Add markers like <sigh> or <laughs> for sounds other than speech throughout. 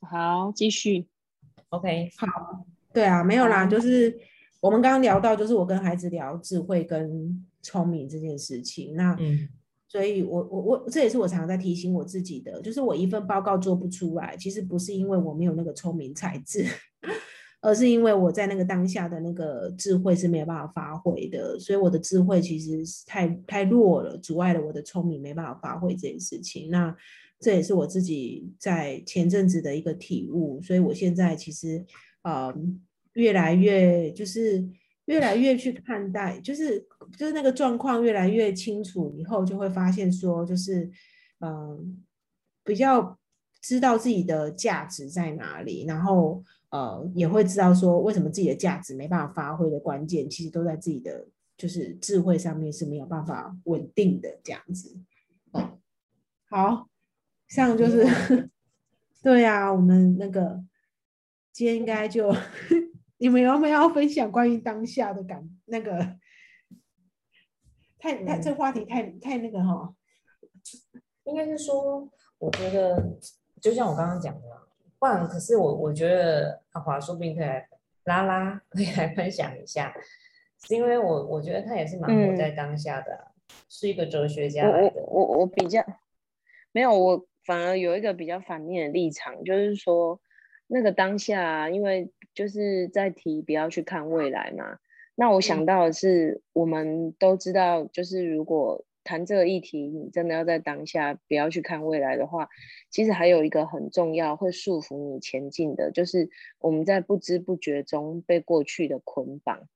好，继续。OK，好，对啊，没有啦，就是我们刚刚聊到，就是我跟孩子聊智慧跟聪明这件事情。那嗯所以我我我这也是我常常在提醒我自己的，就是我一份报告做不出来，其实不是因为我没有那个聪明才智，<laughs> 而是因为我在那个当下的那个智慧是没有办法发挥的，所以我的智慧其实是太太弱了，阻碍了我的聪明没办法发挥这件事情。那这也是我自己在前阵子的一个体悟，所以我现在其实呃越来越就是越来越去看待，就是就是那个状况越来越清楚以后，就会发现说，就是嗯、比较知道自己的价值在哪里，然后呃也会知道说为什么自己的价值没办法发挥的关键，其实都在自己的就是智慧上面是没有办法稳定的这样子。好，像就是 <laughs> 对啊，我们那个今天应该就 <laughs> 你们有没有要分享关于当下的感那个？太太这话题太太那个哈，应该是说，我觉得就像我刚刚讲的，不然可是我我觉得阿华说不定可以来拉拉可以来分享一下，是因为我我觉得他也是蛮活在当下的啊、是一个哲学家来的。我我比较没有，我反而有一个比较反面的立场，就是说那个当下啊，因为就是在提不要去看未来嘛。那我想到的是，我们都知道，就是如果谈这个议题，你真的要在当下不要去看未来的话，其实还有一个很重要会束缚你前进的，就是我们在不知不觉中被过去的捆绑。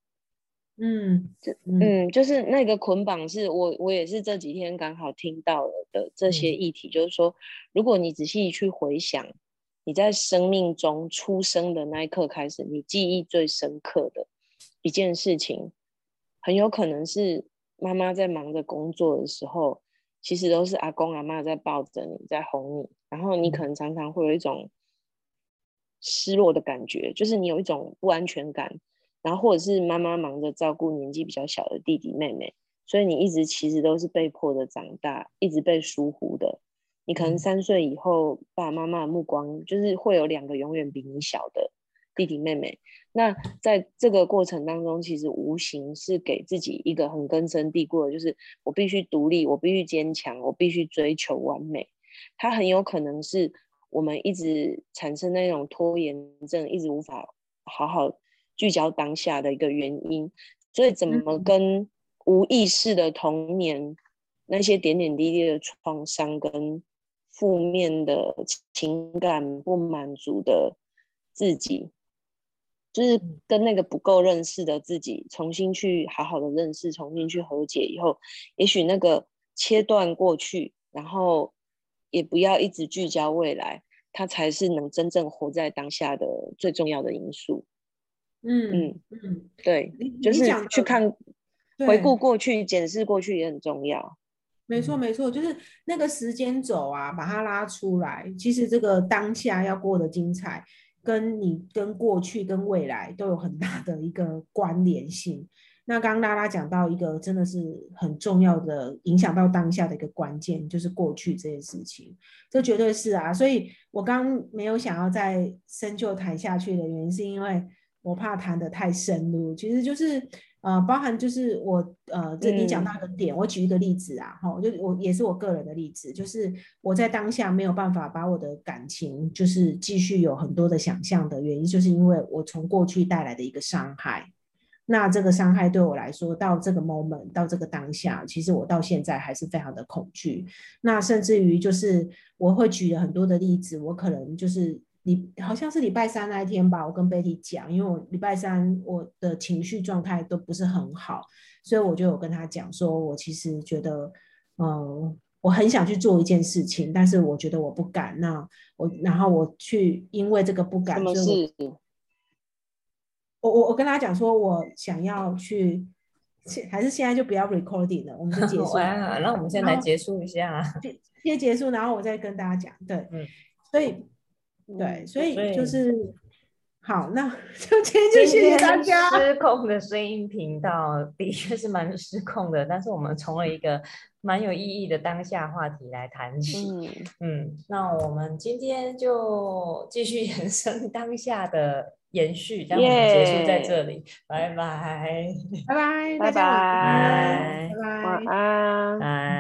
嗯，这嗯嗯，就是那个捆绑是我我也是这几天刚好听到了的这些嗯议题，就是说，如果你仔细去回想，你在生命中出生的那一刻开始，你记忆最深刻的一件事情，很有可能是妈妈在忙着工作的时候，其实都是阿公阿妈在抱着你，在哄你，然后你嗯可能常常会有一种失落的感觉，就是你有一种不安全感。然后或者是妈妈忙着照顾年纪比较小的弟弟妹妹，所以你一直其实都是被迫的长大，一直被疏忽的。你可能嗯三岁以后，爸爸妈妈的目光就是会有两个永远比你小的弟弟妹妹。那在这个过程当中，其实无形是给自己一个很根深蒂固的，就是我必须独立，我必须坚强，我必须追求完美。它很有可能是我们一直产生那种拖延症，一直无法好好聚焦当下的一个原因。所以，怎么嗯跟无意识的童年那些点点滴滴的创伤跟负面的情感不满足的自己，就是跟那个不够认识的自己重新去好好的认识，重新去和解以后，也许那个切断过去，然后也不要一直聚焦未来，它才是能真正活在当下的最重要的因素。嗯嗯，对，你就是去看回顾过去、检视过去也很重要。没错，嗯没错，就是那个时间轴啊，把它拉出来。其实这个当下要过得精彩，跟你跟过去跟未来都有很大的一个关联性。那刚刚拉拉讲到一个真的是很重要的影响到当下的一个关键，就是过去这件事情，这绝对是啊。所以我刚没有想要再深究谈下去的原因，是因为我怕谈得太深入，其实就是呃，包含就是我呃，这你讲到一个点，我举一个例子啊，哈，就我也是我个人的例子，就是我在当下没有办法把我的感情就是继续有很多的想象的原因，就是因为我从过去带来的一个伤害。那这个伤害对我来说，到这个 moment，到这个当下，其实我到现在还是非常的恐惧。那甚至于就是我会举了很多的例子，我可能就是礼好像是礼拜三那一天吧，我跟 Betty 讲，因为我礼拜三我的情绪状态都不是很好，所以我就有跟他讲说，我其实觉得，嗯，我很想去做一件事情，但是我觉得我不敢。那我然后我去因为这个不敢，什么所以我事？我我我跟他讲说，我想要去，现还是现在就不要 recording 了，我们就结束，<laughs> 哇，那我们先来结束一下。<laughs> 先结束，然后我再跟大家讲。对，嗯所以对，所以就是好，那 <laughs> 就今天就谢谢大家。失控的声音频道的确是蛮失控的，但是我们从了一个蛮有意义的当下话题来谈起。嗯，嗯，那我们今天就继续 <laughs> 延伸当下的延续，让我们结束在这里，拜拜，拜拜，拜拜拜拜晚安。